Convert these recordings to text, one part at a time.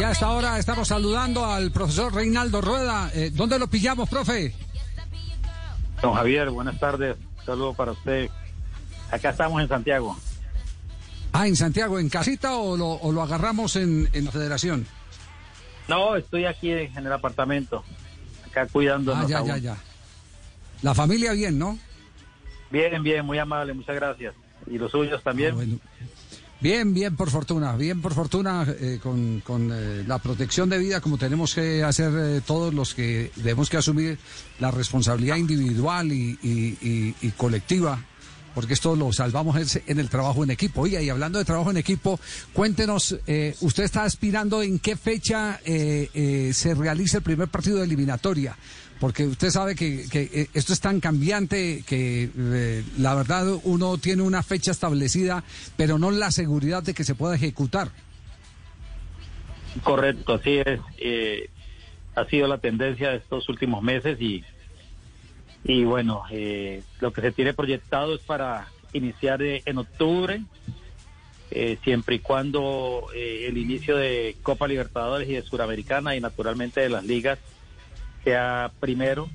Y a esta hora estamos saludando al profesor Reinaldo Rueda. Eh, ¿Dónde lo pillamos, profe? Don Javier, buenas tardes. Saludo para usted. Acá estamos en Santiago. Ah, en Santiago, ¿en casita o lo, agarramos en, la federación? No, estoy aquí en el apartamento, acá cuidando. Ah, ya, ya, ya. La familia bien, ¿no? Bien, bien, muy amable, muchas gracias. ¿Y los suyos también? Ah, bien, bien, por fortuna, bien, por fortuna, eh, con, eh, la protección de vida, como tenemos que hacer eh, todos los que debemos que asumir la responsabilidad individual y colectiva porque esto lo salvamos en el trabajo en equipo. Oye, y hablando de trabajo en equipo, cuéntenos, eh, usted está aspirando en qué fecha eh, eh, se realiza el primer partido de eliminatoria, porque usted sabe que, esto es tan cambiante que la verdad uno tiene una fecha establecida, pero no la seguridad de que se pueda ejecutar. Correcto, así es. ha sido la tendencia de estos últimos meses y y bueno, eh, lo que se tiene proyectado es para iniciar eh, en octubre, eh, siempre y cuando el inicio de Copa Libertadores y de Suramericana y naturalmente de las ligas sea primero.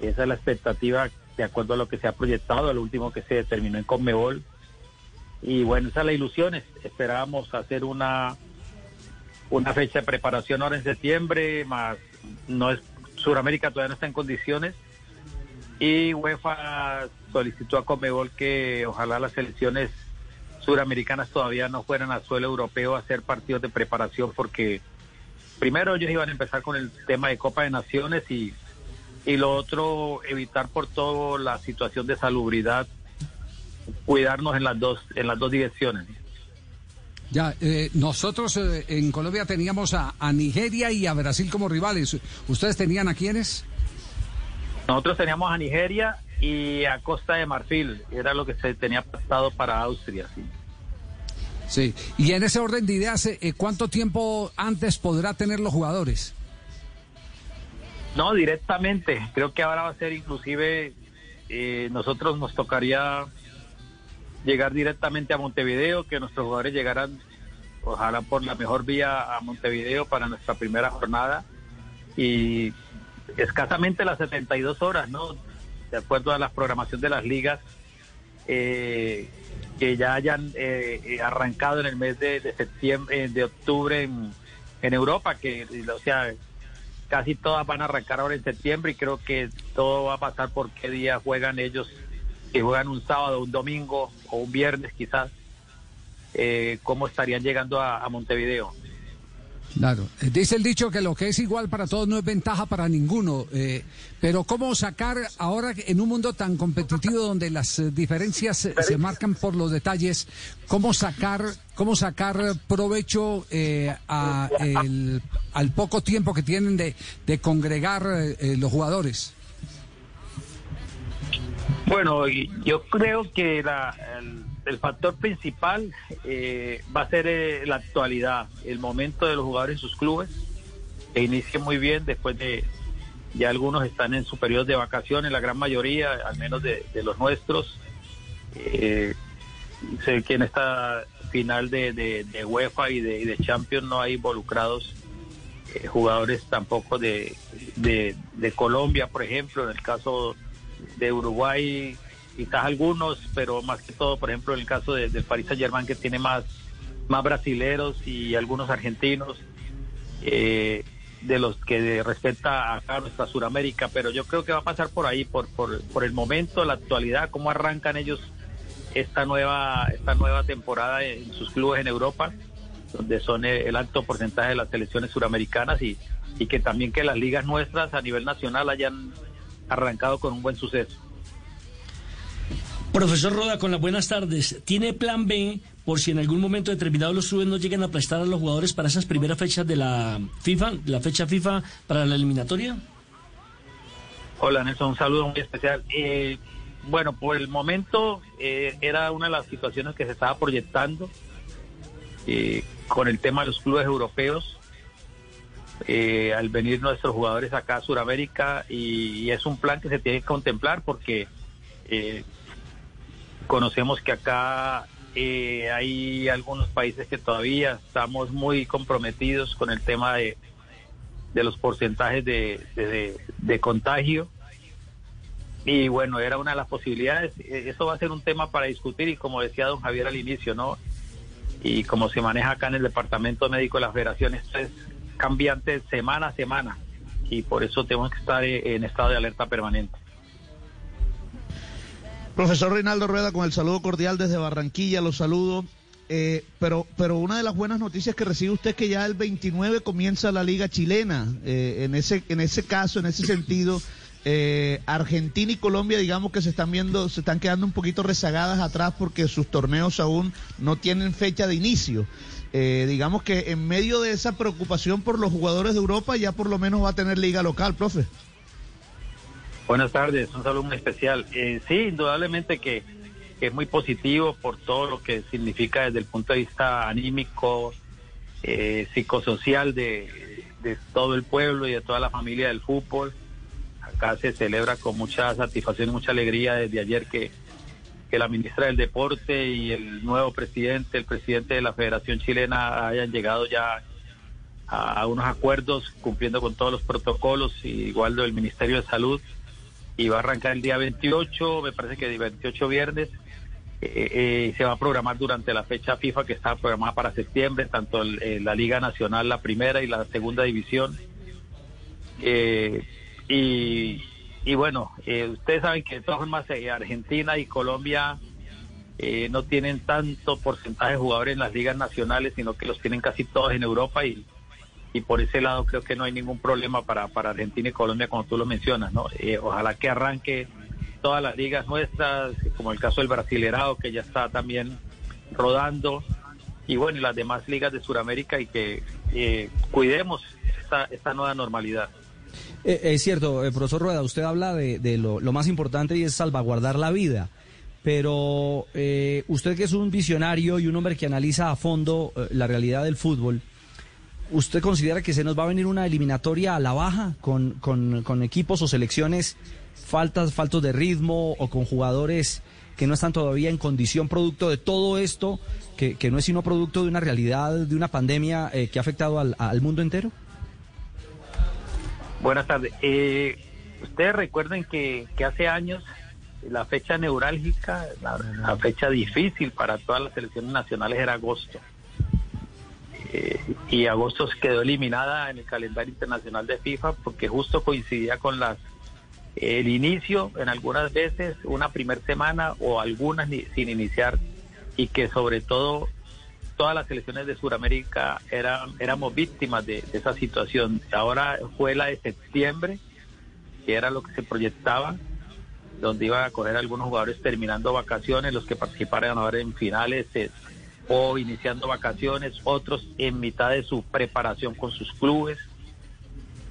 Esa es la expectativa de acuerdo a lo que se ha proyectado, al último que se determinó en Conmebol. Y bueno, esa es la ilusión. Esperábamos hacer una, una fecha de preparación ahora en septiembre, más no es Suramérica todavía no está en condiciones y UEFA solicitó a Comebol que ojalá las selecciones suramericanas todavía no fueran al suelo europeo a hacer partidos de preparación porque primero ellos iban a empezar con el tema de Copa de Naciones y, y lo otro evitar por todo la situación de salubridad cuidarnos en las dos en las dos direcciones. Ya, eh, nosotros eh, en Colombia teníamos a, a Nigeria y a Brasil como rivales. ¿Ustedes tenían a quiénes? Nosotros teníamos a Nigeria y a Costa de Marfil, era lo que se tenía pasado para Austria. Sí. Sí, y en ese orden de ideas, eh, ¿cuánto tiempo antes podrá tener los jugadores? No, directamente. Creo que ahora va a ser inclusive, eh, nosotros nos tocaría llegar directamente a Montevideo, que nuestros jugadores llegaran, ojalá por la mejor vía a Montevideo para nuestra primera jornada. Y escasamente las 72 horas, ¿no? De acuerdo a la programación de las ligas, eh, que ya hayan eh, eh, arrancado en el mes de, septiembre, de octubre en, Europa, que, o sea, casi todas van a arrancar ahora en septiembre y creo que todo va a pasar por qué día juegan ellos, que juegan un sábado, un domingo o un viernes quizás, cómo estarían llegando a Montevideo. Claro, eh, dice el dicho que lo que es igual para todos no es ventaja para ninguno, eh, pero ¿cómo sacar ahora en un mundo tan competitivo donde las eh, diferencias se marcan por los detalles, cómo sacar, cómo sacar provecho al poco tiempo que tienen de, congregar los jugadores? Bueno, yo creo que la, el factor principal eh, va a ser eh, la actualidad, el momento de los jugadores en sus clubes, que inicien muy bien después de, ya algunos están en su periodo de vacaciones, la gran mayoría, al menos de, los nuestros. Eh, sé que en esta final de, de, UEFA y de, Champions no hay involucrados jugadores tampoco de, de Colombia, por ejemplo, en el caso de Uruguay quizás algunos, pero más que todo, por ejemplo, en el caso de, del Paris Saint Germain que tiene más, más brasileros y algunos argentinos, eh, de los que respeta acá nuestra Suramérica, pero yo creo que va a pasar por ahí, por, por, por el momento, la actualidad, cómo arrancan ellos esta nueva, esta nueva temporada en sus clubes en Europa, donde son el alto porcentaje de las selecciones suramericanas y, y que también que las ligas nuestras a nivel nacional hayan arrancado con un buen suceso. Profesor Roda, con las buenas tardes. ¿Tiene plan B por si en algún momento determinado los clubes no llegan a prestar a los jugadores para esas primeras fechas de la FIFA, la fecha FIFA para la eliminatoria? Hola Nelson, un saludo muy especial. Eh, bueno, por el momento eh, era una de las situaciones que se estaba proyectando eh, con el tema de los clubes europeos. al venir nuestros jugadores acá a Sudamérica y, y, es un plan que se tiene que contemplar porque conocemos que acá eh, hay algunos países que todavía estamos muy comprometidos con el tema de, los porcentajes de, de, contagio. Y bueno, era una de las posibilidades. E, eso va a ser un tema para discutir y como decía don Javier al inicio, ¿no? Y como se maneja acá en el Departamento Médico de la Federación, esto es cambiante semana a semana y por eso tenemos que estar en estado de alerta permanente. Profesor Reinaldo Rueda, con el saludo cordial desde Barranquilla, los saludo. Eh, pero, pero una de las buenas noticias que recibe usted es que ya el 29 comienza la Liga Chilena. Eh, en, ese, en ese caso, en ese sentido, eh, Argentina y Colombia, digamos que se están viendo, se están quedando un poquito rezagadas atrás porque sus torneos aún no tienen fecha de inicio. digamos que en medio de esa preocupación por los jugadores de Europa, ya por lo menos va a tener liga local, profe. Buenas tardes, un saludo muy especial. Eh, sí, indudablemente que, es muy positivo por todo lo que significa desde el punto de vista anímico, eh, psicosocial de, todo el pueblo y de toda la familia del fútbol. Acá se celebra con mucha satisfacción y mucha alegría desde ayer que, que la ministra del Deporte y el nuevo presidente, el presidente de la Federación Chilena, hayan llegado ya a, unos acuerdos cumpliendo con todos los protocolos, igual del Ministerio de Salud y va a arrancar el día 28, me parece que el 28 viernes. Eh, eh, se va a programar durante la fecha FIFA que está programada para septiembre, tanto eh, la Liga Nacional, la primera y la segunda división. y, y, bueno, ustedes saben que de todas formas Argentina y Colombia no tienen tanto porcentaje de jugadores en las ligas nacionales, sino que los tienen casi todos en Europa y, y por ese lado creo que no hay ningún problema para, para Argentina y Colombia como tú lo mencionas, ¿no? Eh, ojalá que arranque todas las ligas nuestras, como el caso del Brasilerado que ya está también rodando y bueno, y las demás ligas de Sudamérica y que eh, cuidemos esta, esta nueva normalidad. Eh, es cierto, profesor Rueda, usted habla de, lo, lo, más importante y es salvaguardar la vida. Pero usted que es un visionario y un hombre que analiza a fondo la realidad del fútbol, ¿Usted considera que se nos va a venir una eliminatoria a la baja con, con, equipos o selecciones faltas, faltos de ritmo o con jugadores que no están todavía en condición producto de todo esto, que, que no es sino producto de una realidad, de una pandemia eh, que ha afectado al, mundo entero? Buenas tardes. Eh, ustedes recuerden que, que, hace años la fecha neurálgica, la fecha difícil para todas las selecciones nacionales era agosto. Eh, y agosto quedó eliminada en el calendario internacional de FIFA porque justo coincidía con las el inicio en algunas veces una primera semana o algunas sin iniciar y que sobre todo todas las selecciones de Sudamérica eran éramos víctimas de, esa situación. Ahora fue la de septiembre que era lo que se proyectaba donde iban a coger algunos jugadores terminando vacaciones los que participaran ahora en finales o iniciando vacaciones, otros en mitad de su preparación con sus clubes,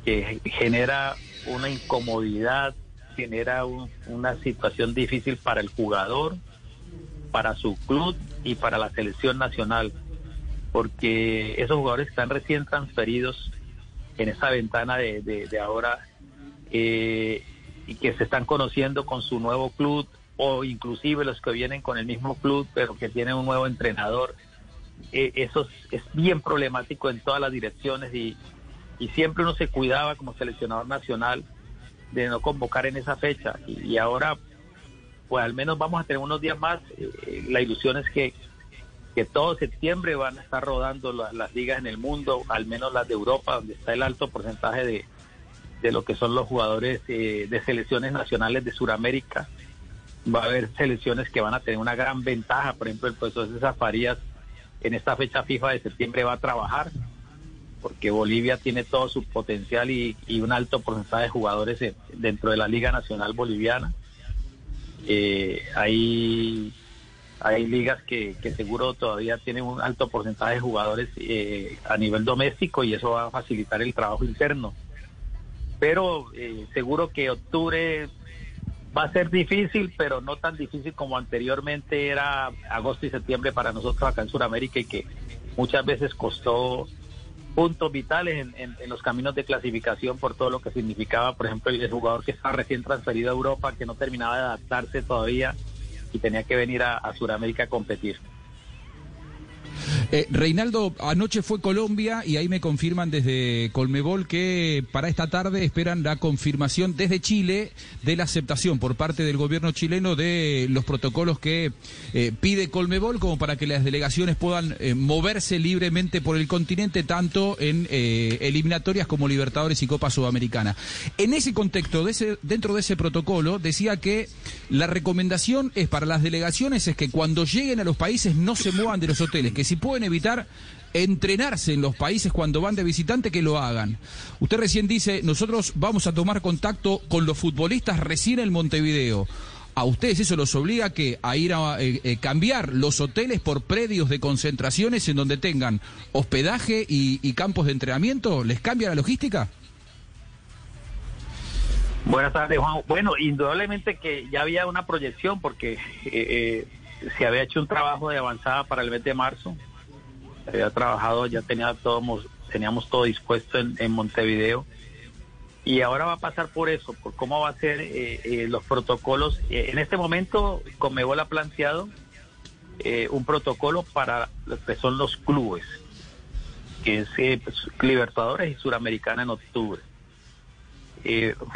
que genera una incomodidad, genera una situación difícil para el jugador, para su club y para la selección nacional, porque esos jugadores están recién transferidos en esa ventana de, ahora eh, y que se están conociendo con su nuevo club, o inclusive los que vienen con el mismo club pero que tienen un nuevo entrenador. Eh, eso es, bien problemático en todas las direcciones y, y, siempre uno se cuidaba como seleccionador nacional de no convocar en esa fecha y, ahora pues al menos vamos a tener unos días más. Eh, la ilusión es que, que todo septiembre van a estar rodando las ligas en el mundo, al menos las de Europa, donde está el alto porcentaje de, de lo que son los jugadores eh, de selecciones nacionales de Sudamérica va a haber selecciones que van a tener una gran ventaja. Por ejemplo, el profesor César Farías en esta fecha FIFA de septiembre va a trabajar, porque Bolivia tiene todo su potencial y, un alto porcentaje de jugadores dentro de la Liga Nacional Boliviana. Eh, hay, hay ligas que, seguro todavía tienen un alto porcentaje de jugadores eh, a nivel doméstico y eso va a facilitar el trabajo interno. Pero eh, seguro que octubre Va a ser difícil, pero no tan difícil como anteriormente era agosto y septiembre para nosotros acá en Sudamérica y que muchas veces costó puntos vitales en, los caminos de clasificación por todo lo que significaba, por ejemplo, el jugador que estaba recién transferido a Europa, que no terminaba de adaptarse todavía y tenía que venir a, Sudamérica a competir. Eh, Reinaldo, anoche fue Colombia y ahí me confirman desde Colmebol que para esta tarde esperan la confirmación desde Chile de la aceptación por parte del gobierno chileno de los protocolos que eh, pide Colmebol como para que las delegaciones puedan eh, moverse libremente por el continente tanto en eliminatorias como Libertadores y Copa Sudamericana. En ese contexto, de ese, dentro de ese protocolo, decía que la recomendación es para las delegaciones es que cuando lleguen a los países no se muevan de los hoteles, que si pueden evitar entrenarse en los países cuando van de visitante, que lo hagan. Usted recién dice, nosotros vamos a tomar contacto con los futbolistas recién en Montevideo. ¿A ustedes eso los obliga que a ir a eh, eh, cambiar los hoteles por predios de concentraciones en donde tengan hospedaje y, campos de entrenamiento? ¿Les cambia la logística? Buenas tardes, Juan. Bueno, indudablemente que ya había una proyección porque eh, se había hecho un trabajo de avanzada para el mes de marzo había trabajado, ya tenía todo, teníamos todo dispuesto en, Montevideo. Y ahora va a pasar por eso, por cómo va a ser eh, eh, los protocolos. Eh, en este momento, Comebol ha planteado un protocolo para lo que son los clubes, que es pues, Libertadores y Suramericana en octubre.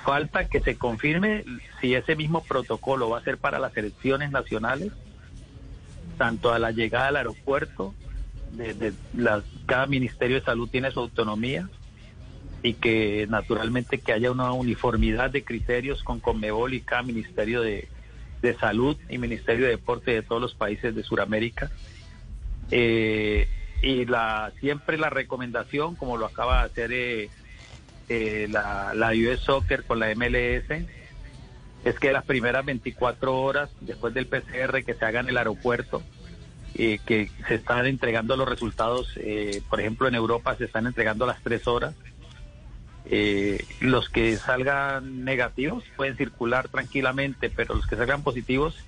falta que se confirme si ese mismo protocolo va a ser para las elecciones nacionales, tanto a la llegada al aeropuerto de, cada ministerio de salud tiene su autonomía y que naturalmente que haya una uniformidad de criterios con Conmebol y cada ministerio de, salud y ministerio de deporte de todos los países de Sudamérica. Eh, y la siempre la recomendación, como lo acaba de hacer eh, eh, la, la US Soccer con la MLS, es que las primeras 24 horas después del PCR que se haga en el aeropuerto, eh, que se están entregando los resultados, eh, por ejemplo en Europa se están entregando a las tres horas. Eh, los que salgan negativos pueden circular tranquilamente, pero los que salgan positivos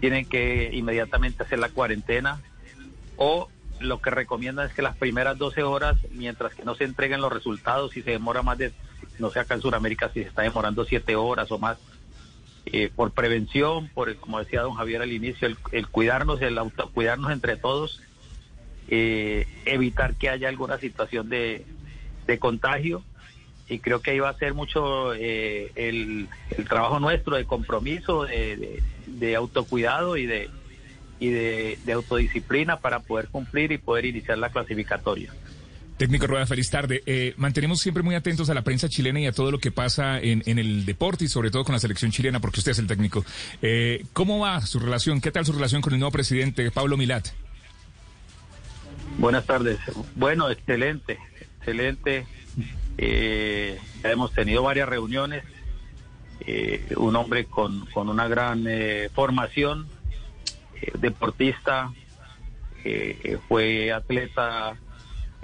tienen que inmediatamente hacer la cuarentena o lo que recomiendan es que las primeras 12 horas, mientras que no se entreguen los resultados, si se demora más de, no sé acá en Sudamérica, si se está demorando 7 horas o más, eh, por prevención, por como decía don Javier al inicio, el, cuidarnos, el autocuidarnos entre todos, eh, evitar que haya alguna situación de, contagio. Y creo que ahí va a ser mucho eh, el, trabajo nuestro de compromiso, de, autocuidado y de, y de autodisciplina para poder cumplir y poder iniciar la clasificatoria. Técnico Rueda, feliz tarde. Eh, mantenemos siempre muy atentos a la prensa chilena y a todo lo que pasa en, el deporte y sobre todo con la selección chilena, porque usted es el técnico. Eh, ¿Cómo va su relación? ¿Qué tal su relación con el nuevo presidente, Pablo Milat? Buenas tardes. Bueno, excelente, excelente. Eh, hemos tenido varias reuniones. un hombre con, con una gran formación, deportista, fue atleta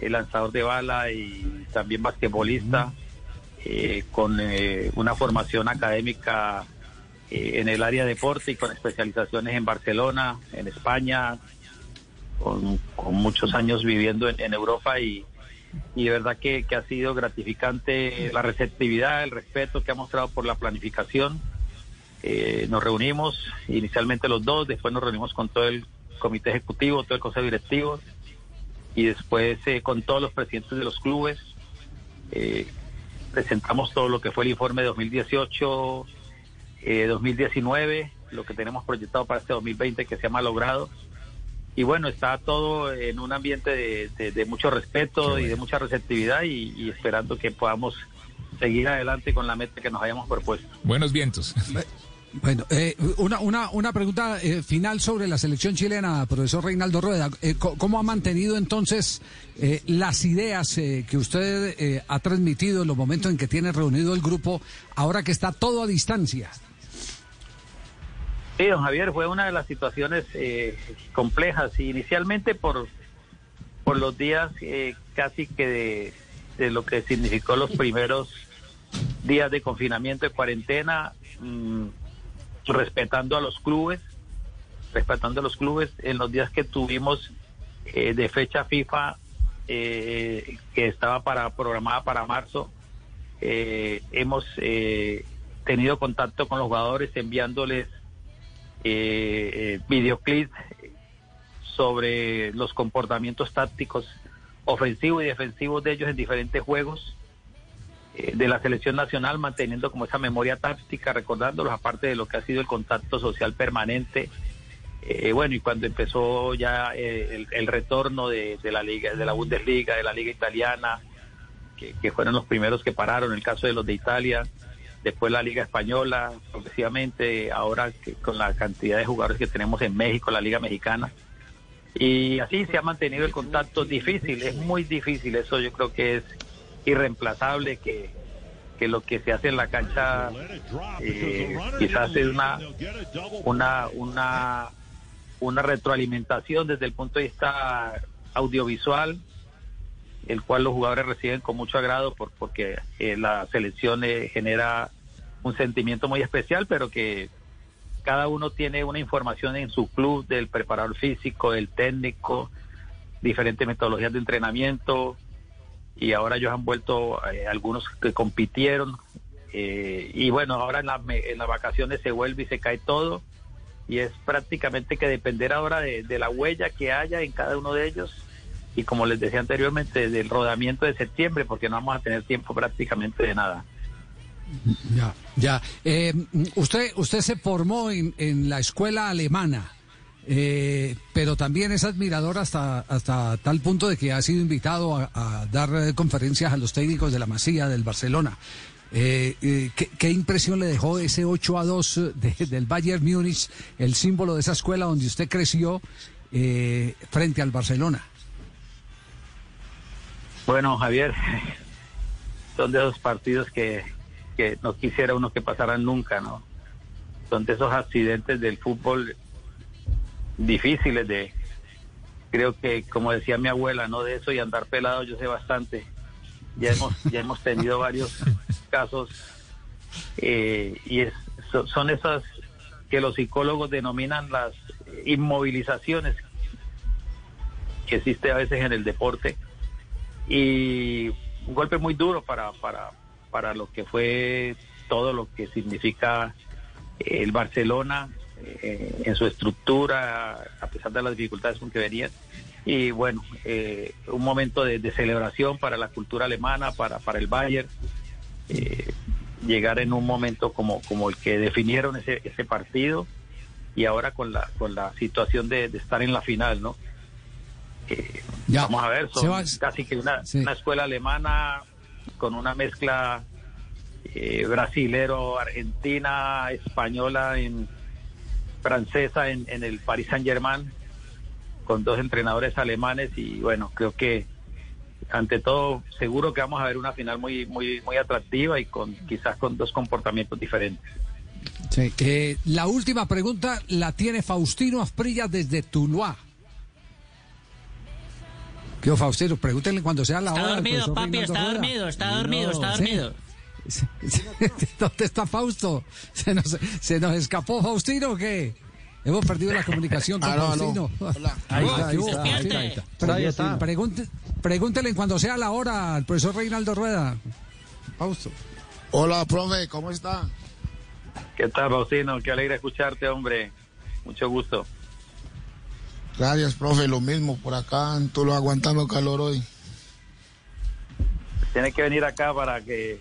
lanzador de bala y también basquetbolista, eh, con eh, una formación académica eh, en el área de deporte y con especializaciones en Barcelona, en España, con, muchos años viviendo en, Europa y, y, de verdad que, que, ha sido gratificante la receptividad, el respeto que ha mostrado por la planificación. nos reunimos inicialmente los dos, después nos reunimos con todo el comité ejecutivo, todo el consejo directivo y después eh, con todos los presidentes de los clubes eh, presentamos todo lo que fue el informe de 2018, 2019, eh, lo que tenemos proyectado para este 2020 que se ha malogrado. Y bueno, está todo en un ambiente de, mucho respeto y de mucha receptividad y esperando que podamos seguir adelante con la meta que nos hayamos propuesto. Buenos vientos. Bueno, eh, una, una, una pregunta eh, final sobre la selección chilena, profesor Reinaldo Rueda. Eh, ¿Cómo ha mantenido entonces las ideas que usted ha transmitido en los momentos en que tiene reunido el grupo, ahora que está todo a distancia? Sí, don Javier, fue una de las situaciones complejas, inicialmente por, por los días casi que de, de, lo que significó los primeros días de confinamiento, de cuarentena. Mm, respetando a los clubes, respetando a los clubes en los días que tuvimos eh, de fecha FIFA eh, que estaba para programada para marzo. Eh, hemos tenido contacto con los jugadores enviándoles videoclips sobre los comportamientos tácticos ofensivos y defensivos de ellos en diferentes juegos eh, de la selección nacional, manteniendo como esa memoria táctica, recordándolos, aparte de lo que ha sido el contacto social permanente. Eh, bueno, y cuando empezó ya eh, el, retorno de, la liga, de la Bundesliga, de la liga italiana, que, que fueron los primeros que pararon, el caso de los de Italia, después la Liga Española, progresivamente, ahora que con la cantidad de jugadores que tenemos en México, la Liga Mexicana. Y así se ha mantenido el contacto difícil, es muy difícil, eso yo creo que es irreemplazable, que, que lo que se hace en la cancha eh, quizás es una, una, una, una retroalimentación desde el punto de vista audiovisual, el cual los jugadores reciben con mucho agrado por, porque eh, la selección eh, genera un sentimiento muy especial, pero que cada uno tiene una información en su club del preparador físico, del técnico, diferentes metodologías de entrenamiento y ahora ellos han vuelto eh, algunos que compitieron y bueno, ahora en, en, las vacaciones se vuelve y se cae todo y es prácticamente que depender ahora de, de la huella que haya en cada uno de ellos y como les decía anteriormente, del rodamiento de septiembre, porque no vamos a tener tiempo prácticamente de nada. Ya, ya. Eh, usted, usted se formó en, en la escuela alemana. Eh, pero también es admirador hasta, hasta tal punto de que ha sido invitado a, dar conferencias a los técnicos de la Masía, del Barcelona. Eh, ¿qué, impresión le dejó ese 8 a 2 del Bayern Múnich, el símbolo de esa escuela donde usted creció frente al Barcelona? Bueno, Javier, son de esos partidos que, no quisiera uno que pasaran nunca, ¿no? Son de esos accidentes del fútbol difíciles de, creo que como decía mi abuela, no de eso y andar pelado yo sé bastante. Ya hemos, ya hemos tenido varios casos eh, y es, son esas que los psicólogos denominan las inmovilizaciones que existe a veces en el deporte y un golpe muy duro para, para, para lo que fue todo lo que significa el Barcelona eh, en su estructura, a pesar de las dificultades con que venían. Y bueno, eh, un momento de, celebración para la cultura alemana, para, para el Bayern. Eh, llegar en un momento como, como el que definieron ese, ese partido y ahora con la, con la situación de, de estar en la final, ¿no? vamos a ver, son casi que una, escuela alemana con una mezcla eh, brasilero, argentina, española, en, francesa en, el Paris Saint Germain, con dos entrenadores alemanes y bueno, creo que ante todo seguro que vamos a ver una final muy muy muy atractiva y con quizás con dos comportamientos diferentes. Sí. Eh, la última pregunta la tiene Faustino Asprilla desde Tuluá. ¿Qué Faustino? Pregúntenle cuando sea la está hora. Dormido, papi, está dormido, está dormido, está dormido, ¿Dónde está Fausto? ¿Se nos, ¿Se nos escapó Faustino o qué? Hemos perdido la comunicación con Faustino. Ahí está, ahí está. Ahí está. pregúntele cuando sea la hora al profesor Reinaldo Rueda. Fausto. Hola, profe, ¿cómo está? ¿Qué tal, Faustino? Qué alegre escucharte, hombre. Mucho gusto. Gracias, profe, lo mismo por acá, tú lo aguantando calor hoy. Tiene que venir acá para que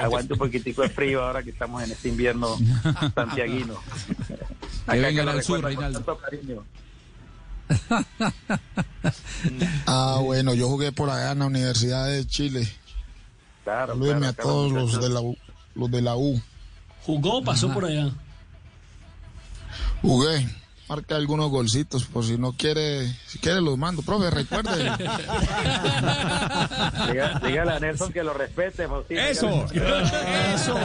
aguante un poquitico de frío ahora que estamos en este invierno santiaguino. que vengan al sur, Reinaldo. ah, bueno, yo jugué por allá en la Universidad de Chile. Claro, a todos los de, la, los de la U. ¿Jugó o pasó por allá? Jugué marca algunos golcitos por si no quiere, si quiere los mando. Profe, recuerde. dígale a Nelson que lo respete. Eso, eso.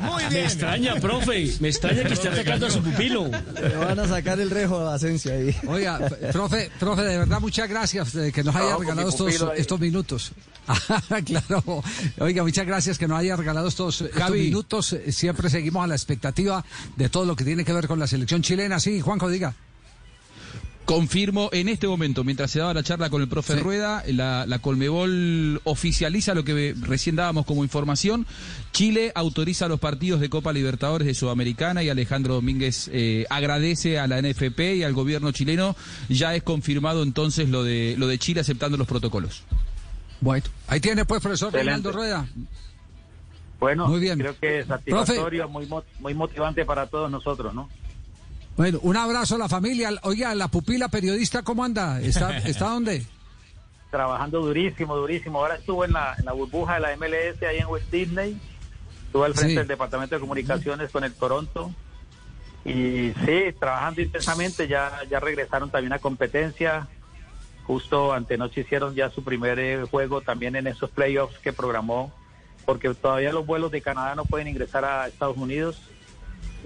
Muy bien. Me extraña, profe, me extraña que esté atacando a su pupilo. Le van a sacar el rejo de Asencia ahí. Oiga, profe, profe, de verdad muchas gracias de que nos haya regalado estos, estos minutos. claro. Oiga, muchas gracias que nos haya regalado estos, estos minutos. Siempre seguimos a la expectativa de todo lo que tiene que ver con la selección chilena. Sí, Juanjo, diga. Confirmo en este momento, mientras se daba la charla con el profe Rueda, la, la, Colmebol oficializa lo que recién dábamos como información. Chile autoriza los partidos de Copa Libertadores de Sudamericana y Alejandro Domínguez eh, agradece a la NFP y al gobierno chileno. Ya es confirmado entonces lo de, lo de Chile aceptando los protocolos. Bueno, ahí tiene pues, profesor Reinaldo Rueda. Bueno, muy bien. creo que es satisfactorio, muy, muy motivante para todos nosotros, ¿no? Bueno, un abrazo a la familia. Oiga, la pupila periodista, ¿cómo anda? ¿Está, está dónde? Trabajando durísimo, durísimo. Ahora estuvo en la, burbuja de la MLS ahí en West Disney. Estuve al frente del Departamento de Comunicaciones con el Toronto. Y sí, trabajando intensamente. Ya, ya regresaron también a competencia. Justo antenoche hicieron ya su primer eh, juego también en esos playoffs que programó. Porque todavía los vuelos de Canadá no pueden ingresar a Estados Unidos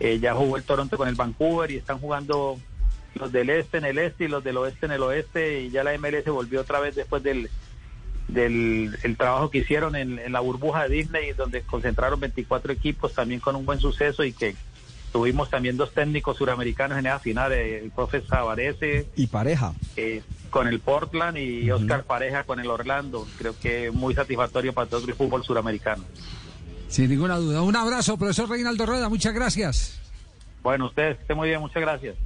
eh, ya jugó el Toronto con el Vancouver y están jugando los del este en el este y los del oeste en el oeste y ya la MLS volvió otra vez después del, del el trabajo que hicieron en, la burbuja de Disney donde concentraron 24 equipos también con un buen suceso y que tuvimos también dos técnicos suramericanos en esa final, eh, el profe Savarese y Pareja. eh, con el Portland y Oscar Pareja con el Orlando, creo que muy satisfactorio para todo el fútbol suramericano. Sin ninguna duda. Un abrazo, profesor Reinaldo Rueda. Muchas gracias. Bueno, usted esté muy bien. Muchas gracias.